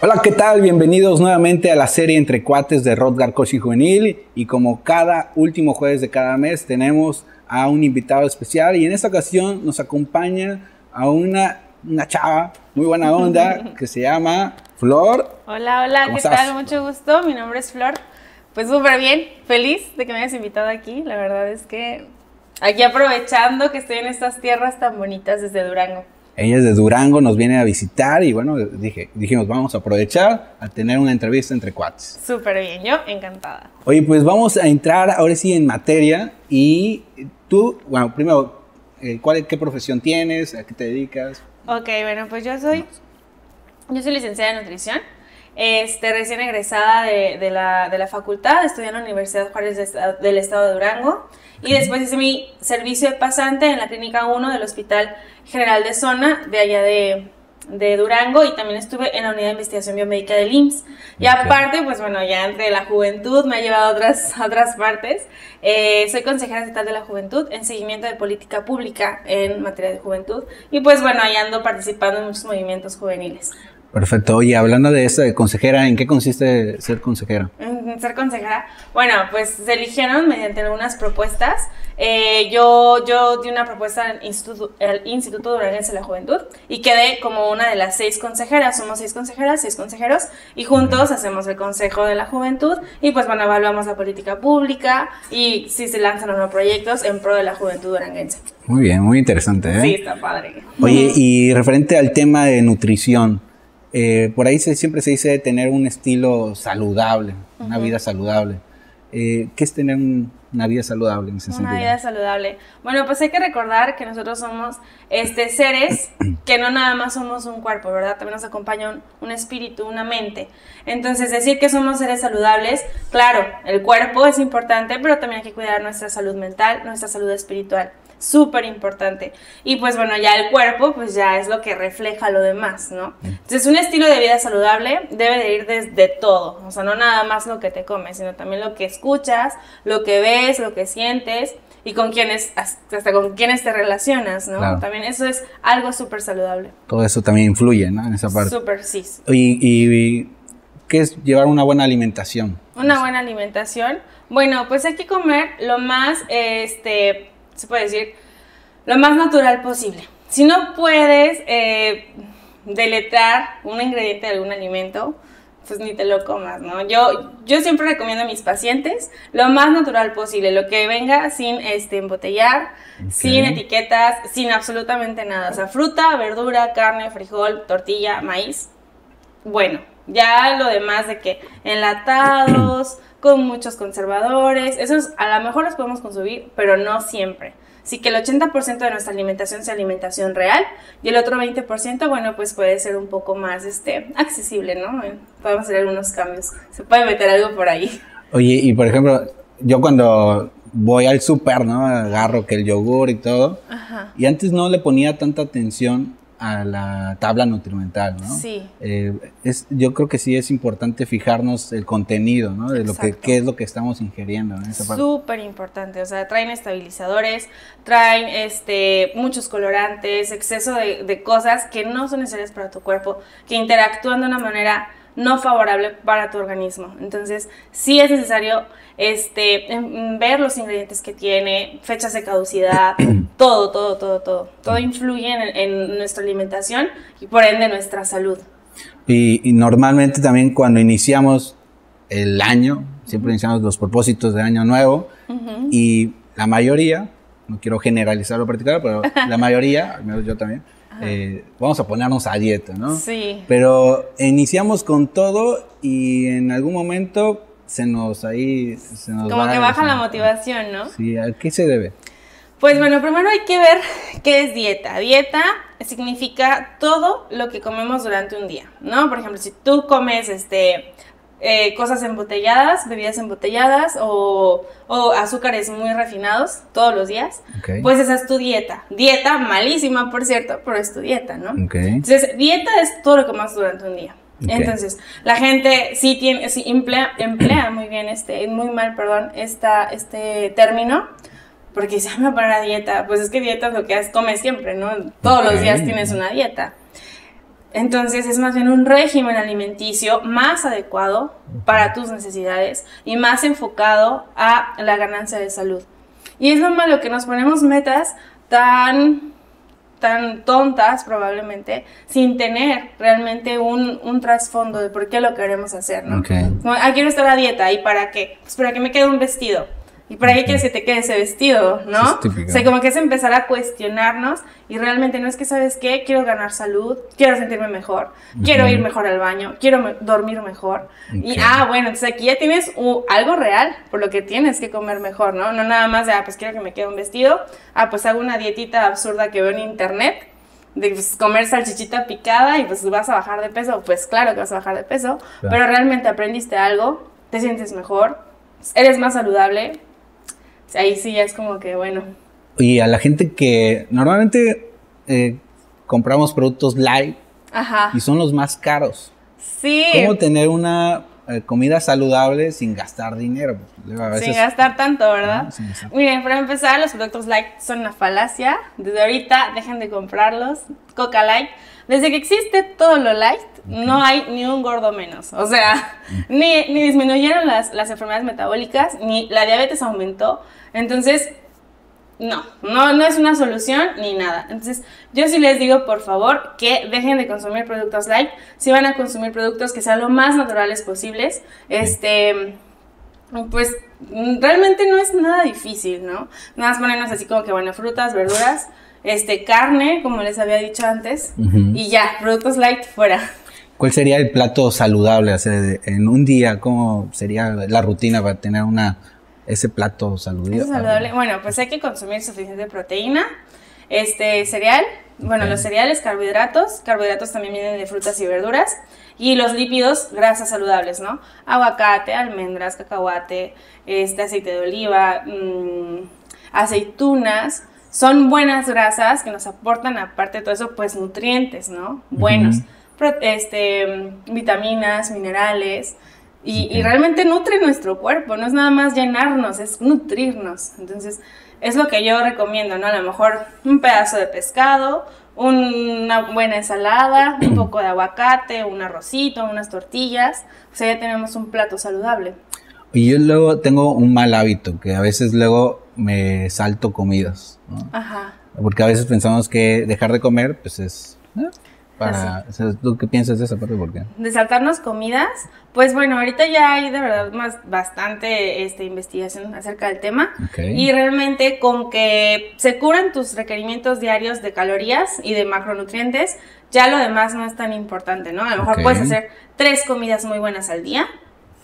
Hola, ¿qué tal? Bienvenidos nuevamente a la serie Entre Cuates de Rodgar Cochi Juvenil. Y como cada último jueves de cada mes, tenemos a un invitado especial. Y en esta ocasión nos acompaña a una, una chava muy buena onda que se llama Flor. Hola, hola, ¿qué tal? Mucho gusto. Mi nombre es Flor. Pues súper bien, feliz de que me hayas invitado aquí. La verdad es que aquí aprovechando que estoy en estas tierras tan bonitas desde Durango. Ella es de Durango, nos viene a visitar y bueno, dije, dijimos, vamos a aprovechar a tener una entrevista entre cuates. Súper bien, yo encantada. Oye, pues vamos a entrar ahora sí en materia y tú, bueno, primero, eh, ¿cuál, ¿qué profesión tienes? ¿A qué te dedicas? Ok, bueno, pues yo soy, yo soy licenciada en nutrición. Este, recién egresada de, la, de la facultad, estudié en la Universidad Juárez del Estado de Durango y después hice mi servicio de pasante en la Clínica 1 del Hospital General de Zona de allá de, Durango y también estuve en la Unidad de Investigación Biomédica del IMSS. Y aparte, pues bueno, ya entre la juventud me ha llevado a otras, otras partes. Eh, soy consejera estatal de la juventud en seguimiento de política pública en materia de juventud y pues bueno, ahí ando participando en muchos movimientos juveniles. Perfecto. Oye, hablando de esto de consejera, ¿en qué consiste ser consejera? En ser consejera, bueno, pues se eligieron mediante algunas propuestas. Eh, yo, yo di una propuesta al Instituto, al Instituto Duranguense de la Juventud y quedé como una de las seis consejeras. Somos seis consejeras, seis consejeros y juntos hacemos el Consejo de la Juventud y pues bueno, evaluamos la política pública y si se lanzan nuevos proyectos en pro de la juventud duranguense. Muy bien, muy interesante. ¿eh? Sí, está padre. Oye, y referente al tema de nutrición, eh, por ahí siempre se dice tener un estilo saludable, una vida saludable. Eh, ¿Qué es tener una vida saludable en ese sentido? Una vida saludable. Bueno, pues hay que recordar que nosotros somos este, seres que no nada más somos un cuerpo, ¿verdad? También nos acompaña un espíritu, una mente. Entonces, decir que somos seres saludables, claro, el cuerpo es importante, pero también hay que cuidar nuestra salud mental, nuestra salud espiritual súper importante. Y pues bueno, ya el cuerpo pues ya es lo que refleja lo demás, ¿no? Entonces un estilo de vida saludable debe de ir desde todo, o sea, no nada más lo que te comes, sino también lo que escuchas, lo que ves, lo que sientes y con quienes, hasta con quienes te relacionas, ¿no? También eso es algo súper saludable. Todo eso también influye, ¿no? En esa parte. Súper, sí. Y, y, ¿qué es llevar una buena alimentación? Una buena alimentación. Bueno, pues hay que comer lo más, este, se puede decir, lo más natural posible. Si no puedes eh, deletrar un ingrediente de algún alimento, pues ni te lo comas, ¿no? Yo, yo siempre recomiendo a mis pacientes lo más natural posible, lo que venga sin este, embotellar, sin etiquetas, sin absolutamente nada. O sea, fruta, verdura, carne, frijol, tortilla, maíz. Bueno, ya lo demás de que enlatados, con muchos conservadores, esos a lo mejor los podemos consumir, pero no siempre. Así que el 80% de nuestra alimentación sea alimentación real y el otro 20%, bueno, pues puede ser un poco más este, accesible, ¿no? Podemos hacer algunos cambios. Se puede meter algo por ahí. Oye, y por ejemplo, yo cuando voy al súper, ¿no? Agarro que el yogur y todo. Ajá. Y antes no le ponía tanta atención a la tabla nutrimental, ¿no? Sí. Eh, es, yo creo que sí es importante fijarnos el contenido, ¿no? De lo que qué es lo que estamos ingiriendo en esa parte. Súper importante, o sea, traen estabilizadores, traen este muchos colorantes, exceso de, de cosas que no son necesarias para tu cuerpo, que interactúan de una manera no favorable para tu organismo. Entonces, sí es necesario este, ver los ingredientes que tiene, fechas de caducidad, todo, todo, todo, todo. Todo influye en, nuestra alimentación y por ende nuestra salud. Y, normalmente también cuando iniciamos el año, siempre iniciamos los propósitos de año nuevo y la mayoría, no quiero generalizar lo particular, pero la mayoría, al menos yo también, eh, vamos a ponernos a dieta, ¿no? Sí. Pero iniciamos con todo y en algún momento se nos ahí... Se nos Como que baja la motivación, ¿no? Sí, ¿a qué se debe? Pues bueno, primero hay que ver qué es dieta. Dieta significa todo lo que comemos durante un día, ¿no? Por ejemplo, si tú comes este eh, cosas embotelladas, bebidas embotelladas o, azúcares muy refinados todos los días, pues esa es tu dieta. Dieta malísima, por cierto, pero es tu dieta, ¿no? Entonces, dieta es todo lo que comes durante un día. Entonces, la gente sí tiene, sí emplea, emplea muy bien este, muy mal, perdón, esta, este término, porque se llama para dieta. Pues es que dieta es lo que comes siempre, ¿no? Todos los días tienes una dieta. Entonces es más bien un régimen alimenticio más adecuado para tus necesidades y más enfocado a la ganancia de salud. Y es lo malo que nos ponemos metas tan tan tontas probablemente, sin tener realmente un, un trasfondo de por qué lo queremos hacer, ¿no? ah, quiero estar a dieta, ¿y para qué? Pues para que me quede un vestido. ¿Y para qué quieres que te quede ese vestido, no? o sea, como que es empezar a cuestionarnos y realmente no es que, ¿sabes qué? Quiero ganar salud, quiero sentirme mejor, quiero ir mejor al baño, quiero dormir mejor. Y, ah, bueno, entonces aquí ya tienes algo real por lo que tienes que comer mejor, ¿no? No nada más de, ah, pues quiero que me quede un vestido, ah, pues hago una dietita absurda que veo en internet de pues, comer salchichita picada y pues vas a bajar de peso, pues claro que vas a bajar de peso, pero realmente aprendiste algo, te sientes mejor, eres más saludable, ahí sí ya es como que, bueno. Y a la gente que normalmente eh, compramos productos light y son los más caros. Sí. ¿Cómo tener una eh, comida saludable sin gastar dinero? sin gastar tanto, ¿verdad? Miren, para empezar, los productos light son una falacia. Desde ahorita dejen de comprarlos. Coca Light. Desde que existe todo lo light, no hay ni un gordo menos. O sea, ni, ni disminuyeron las, las enfermedades metabólicas, ni la diabetes aumentó. Entonces, no, no, no es una solución ni nada. Entonces, yo sí les digo, por favor, que dejen de consumir productos light. Si van a consumir productos que sean lo más naturales posibles, este, pues realmente no es nada difícil, ¿no? Nada más ponernos así como que, bueno, frutas, verduras, este, carne, como les había dicho antes, y ya, productos light fuera. ¿Cuál sería el plato saludable? en un día, ¿cómo sería la rutina para tener una ese plato saludable. Bueno, pues hay que consumir suficiente proteína, este cereal, bueno, los cereales, carbohidratos, carbohidratos también vienen de frutas y verduras, y los lípidos, grasas saludables, ¿no? Aguacate, almendras, cacahuate, este aceite de oliva, mm, aceitunas, son buenas grasas que nos aportan, aparte de todo eso, pues nutrientes, ¿no? Buenos. este, vitaminas, minerales, y, realmente nutre nuestro cuerpo, no es nada más llenarnos, es nutrirnos. Entonces, es lo que yo recomiendo, ¿no? A lo mejor un pedazo de pescado, una buena ensalada, un poco de aguacate, un arrocito, unas tortillas. O sea, ya tenemos un plato saludable. Y yo luego tengo un mal hábito, que a veces luego me salto comidas, ¿no? Ajá. Porque a veces pensamos que dejar de comer, pues es... ¿eh? Para, ¿Tú qué piensas de esa parte? ¿Por qué? De saltarnos comidas. Pues bueno, ahorita ya hay de verdad más bastante este, investigación acerca del tema. Y realmente con que se curan tus requerimientos diarios de calorías y de macronutrientes, ya lo demás no es tan importante, ¿no? A lo mejor puedes hacer tres comidas muy buenas al día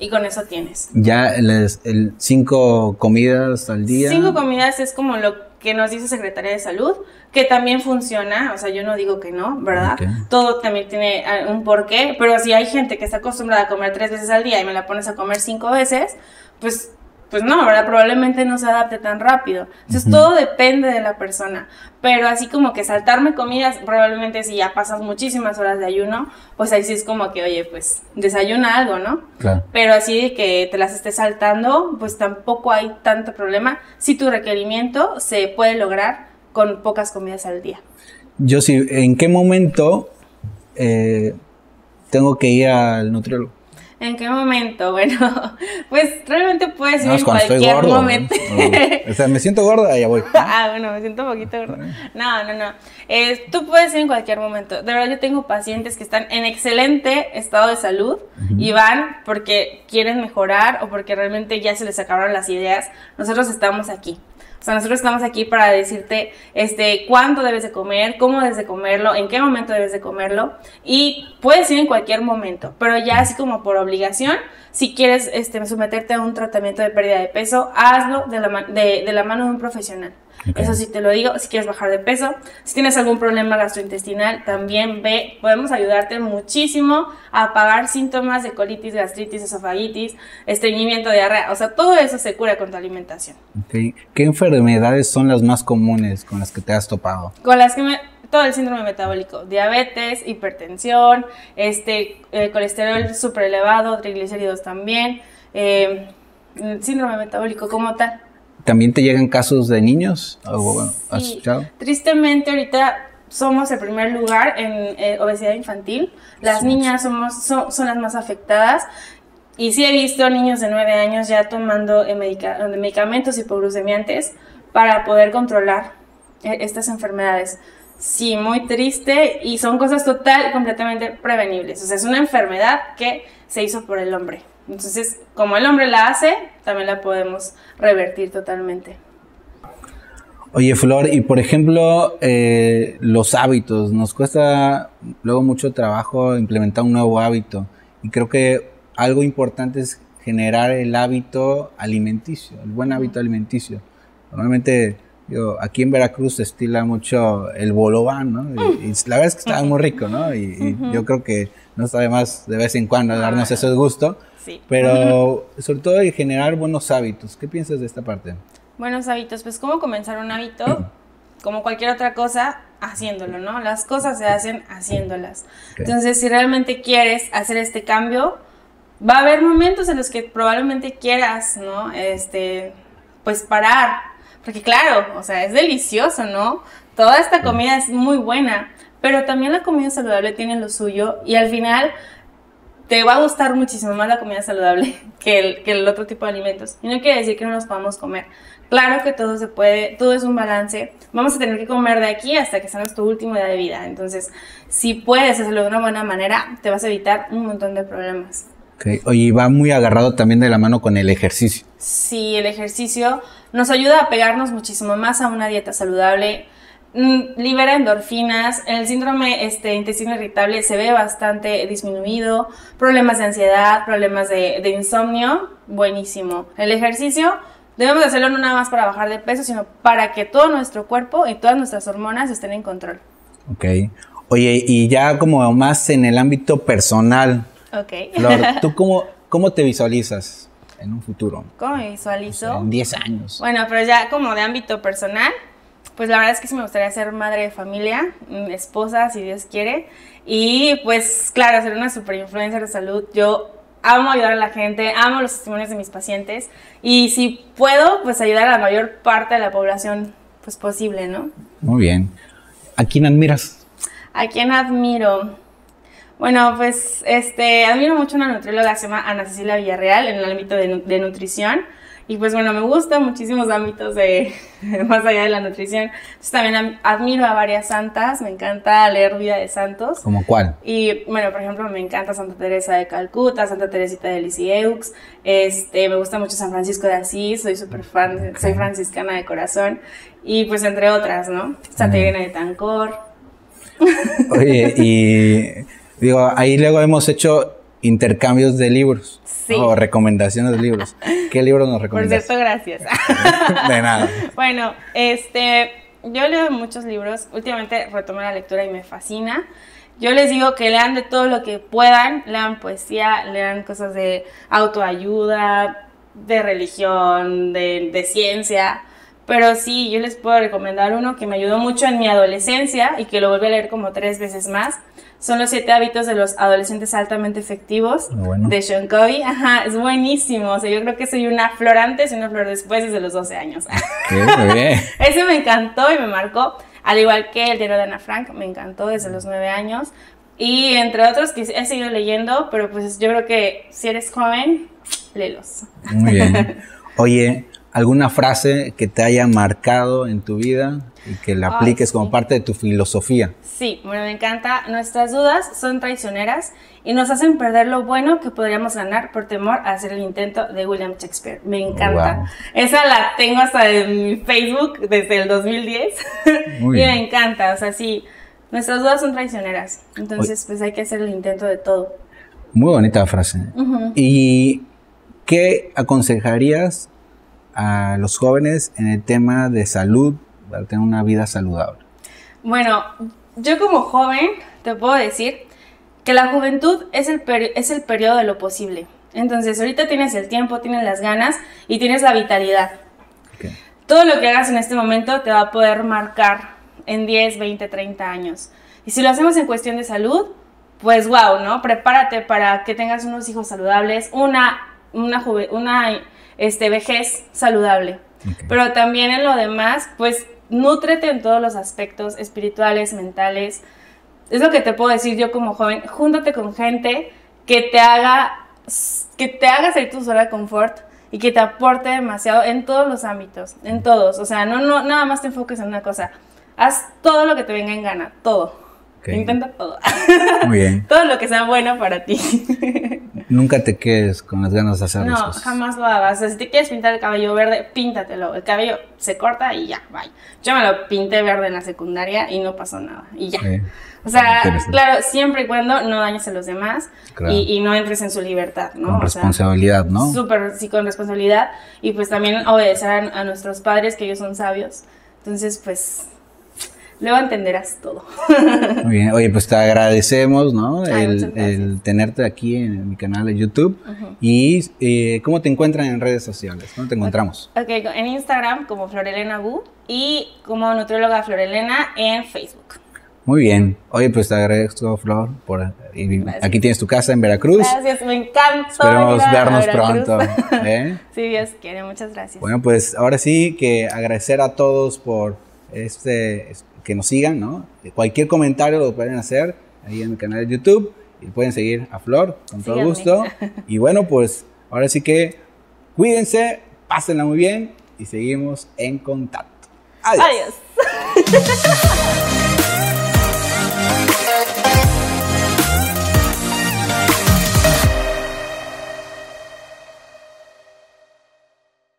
y con eso tienes. Ya el, cinco comidas al día. Cinco comidas es como lo que nos dice Secretaría de Salud, que también funciona, o sea, yo no digo que no, ¿verdad? Todo también tiene ah, un porqué, pero si hay gente que está acostumbrada a comer tres veces al día y me la pones a comer cinco veces, pues pues no, ¿verdad? Probablemente no se adapte tan rápido. Entonces todo depende de la persona. Pero así como que saltarme comidas, probablemente si ya pasas muchísimas horas de ayuno, pues ahí sí es como que, oye, pues desayuna algo, ¿no? Claro. Pero así de que te las estés saltando, pues tampoco hay tanto problema si tu requerimiento se puede lograr con pocas comidas al día. Yo sí, ¿en qué momento eh, tengo que ir al nutriólogo? ¿En qué momento? Bueno, pues realmente puedes ir en cualquier momento. o sea, me siento gorda, ya voy. ah, bueno, me siento un poquito gorda. No, no, no. Eh, tú puedes ir en cualquier momento. De verdad, yo tengo pacientes que están en excelente estado de salud y van porque quieren mejorar o porque realmente ya se les acabaron las ideas. Nosotros estamos aquí. O sea, nosotros estamos aquí para decirte este, cuándo debes de comer, cómo debes de comerlo, en qué momento debes de comerlo. Y puedes ir en cualquier momento, pero ya así como por obligación, si quieres este, someterte a un tratamiento de pérdida de peso, hazlo de la, de, de la mano de un profesional. Eso sí te lo digo, si quieres bajar de peso, si tienes algún problema gastrointestinal, también ve, podemos ayudarte muchísimo a apagar síntomas de colitis, gastritis, esofagitis, estreñimiento, diarrea, o sea, todo eso se cura con tu alimentación. ¿Qué enfermedades son las más comunes con las que te has topado? Con las que me, todo el síndrome metabólico, diabetes, hipertensión, este, eh, colesterol súper elevado, triglicéridos también, eh, síndrome metabólico como tal. ¿También te llegan casos de niños? Tristemente ahorita somos el primer lugar en eh, obesidad infantil. Las niñas somos, son, las más afectadas. Y sí he visto niños de 9 años ya tomando eh, medicamentos hipoglucemiantes para poder controlar eh, estas enfermedades. Sí, muy triste y son cosas total y completamente prevenibles. O sea, es una enfermedad que se hizo por el hombre. Entonces, como el hombre la hace, también la podemos revertir totalmente. Oye, Flor, y por ejemplo, eh, los hábitos, nos cuesta luego mucho trabajo implementar un nuevo hábito. Y creo que algo importante es generar el hábito alimenticio, el buen hábito alimenticio. Normalmente, yo, aquí en Veracruz se estila mucho el bolobán, ¿no? Y, la verdad es que está muy rico, ¿no? Y, yo creo que no está de más de vez en cuando darnos ese gusto. Sí. Pero sobre todo el generar buenos hábitos. ¿Qué piensas de esta parte? Buenos hábitos, pues cómo comenzar un hábito, como cualquier otra cosa, haciéndolo, ¿no? Las cosas se hacen haciéndolas. Entonces, si realmente quieres hacer este cambio, va a haber momentos en los que probablemente quieras, ¿no? Este, pues parar, porque claro, o sea, es delicioso, ¿no? Toda esta comida es muy buena, pero también la comida saludable tiene lo suyo y al final te va a gustar muchísimo más la comida saludable que el, que el otro tipo de alimentos. Y no quiere decir que no los podamos comer. Claro que todo se puede, todo es un balance. Vamos a tener que comer de aquí hasta que sea nuestro último día de vida. Entonces, si puedes hacerlo de una buena manera, te vas a evitar un montón de problemas. Okay. Oye, va muy agarrado también de la mano con el ejercicio. Sí, el ejercicio nos ayuda a pegarnos muchísimo más a una dieta saludable. Mm, libera endorfinas, el síndrome este, intestino irritable se ve bastante disminuido, problemas de ansiedad, problemas de, de insomnio, buenísimo. El ejercicio Debemos hacerlo no nada más para bajar de peso, sino para que todo nuestro cuerpo y todas nuestras hormonas estén en control. Ok. Oye, y ya como más en el ámbito personal. Ok. Flor, ¿tú cómo, cómo te visualizas en un futuro? ¿Cómo me visualizo? en 10 años. Bueno, pero ya como de ámbito personal, pues la verdad es que sí me gustaría ser madre de familia, mm, esposa, si Dios quiere. Y pues claro, ser una super influencer de salud. Yo amo ayudar a la gente, amo los testimonios de mis pacientes y si puedo, pues ayudar a la mayor parte de la población pues posible, ¿no? Muy bien. ¿A quién admiras? ¿A quién admiro? Bueno, pues este, admiro mucho a una nutrióloga que se llama Ana Cecilia Villarreal en el ámbito de, de nutrición. Y pues bueno, me gustan muchísimos ámbitos de más allá de la nutrición. Entonces también admiro a varias santas, me encanta leer vida de santos. ¿Como cuál? Y bueno, por ejemplo, me encanta Santa Teresa de Calcuta, Santa Teresita de Lisieux, este, me gusta mucho San Francisco de Asís, soy súper fan, soy franciscana de corazón. Y pues entre otras, ¿no? Santa Irene de Tancor. Oye, y digo, ahí luego hemos hecho intercambios de libros o recomendaciones de libros. ¿Qué libro nos recomiendas? Por cierto, gracias. de nada. Bueno, este, yo leo muchos libros. Últimamente retomé la lectura y me fascina. Yo les digo que lean de todo lo que puedan, lean poesía, lean cosas de autoayuda, de religión, de, de ciencia. Pero sí, yo les puedo recomendar uno que me ayudó mucho en mi adolescencia y que lo volví a leer como tres veces más son los siete hábitos de los adolescentes altamente efectivos de Sean Covey. Ajá, es buenísimo. O sea, yo creo que soy una flor antes y una flor después desde los 12 años. Ese me encantó y me marcó. Al igual que el diario de Ana Frank, me encantó desde los 9 años. Y entre otros que he seguido leyendo, pero pues yo creo que si eres joven, léelos. Muy bien. Oye, ¿alguna frase que te haya marcado en tu vida y que la apliques como parte de tu filosofía? Sí, bueno, me encanta. Nuestras dudas son traicioneras y nos hacen perder lo bueno que podríamos ganar por temor a hacer el intento de William Shakespeare. Me encanta. Esa la tengo hasta en mi Facebook desde el 2010 y me encanta. O sea, sí, nuestras dudas son traicioneras. Entonces, pues hay que hacer el intento de todo. Muy bonita frase. ¿Y qué aconsejarías a los jóvenes en el tema de salud para tener una vida saludable? Bueno, yo como joven te puedo decir que la juventud es el, es el periodo de lo posible. Entonces, ahorita tienes el tiempo, tienes las ganas y tienes la vitalidad. Todo lo que hagas en este momento te va a poder marcar en 10, 20, 30 años. Y si lo hacemos en cuestión de salud, pues wow, ¿no? Prepárate para que tengas unos hijos saludables, una, una, una este, vejez saludable. Pero también en lo demás, pues nútrete en todos los aspectos espirituales, mentales. Es lo que te puedo decir yo como joven, júntate con gente que te haga, que te haga salir tu zona de confort y que te aporte demasiado en todos los ámbitos, en todos. O sea, no, no, nada más te enfoques en una cosa. Haz todo lo que te venga en gana, todo. Intenta todo. Muy bien. todo lo que sea bueno para ti. Nunca te quedes con las ganas de hacer no, las cosas. jamás lo hagas. O sea, si te quieres pintar el cabello verde, píntatelo. El cabello se corta y ya, bye. Yo me lo pinté verde en la secundaria y no pasó nada. Y ya. O sea, claro, siempre y cuando no dañes a los demás y, no entres en su libertad, ¿no? Con responsabilidad, ¿no? Súper, sí, con responsabilidad. Y pues también obedecer a nuestros padres, que ellos son sabios. Entonces, pues Luego entenderás todo. Muy bien, oye, pues te agradecemos, ¿no? el, tenerte aquí en mi canal de YouTube. Y eh, ¿cómo te encuentran en redes sociales? ¿Cómo te encontramos? Ok, en Instagram como Florelena Bu y como nutrióloga Florelena en Facebook. Muy bien. Oye, pues te agradezco, Flor, por aquí tienes tu casa en Veracruz. Gracias, me encanta. Esperemos vernos pronto. ¿eh? Sí, Dios quiere, muchas gracias. Bueno, pues ahora sí que agradecer a todos por este que nos sigan, ¿no? Cualquier comentario lo pueden hacer ahí en el canal de YouTube y pueden seguir a Flor con todo gusto. Y bueno, pues ahora sí que cuídense, pásenla muy bien y seguimos en contacto. Adiós. Adiós.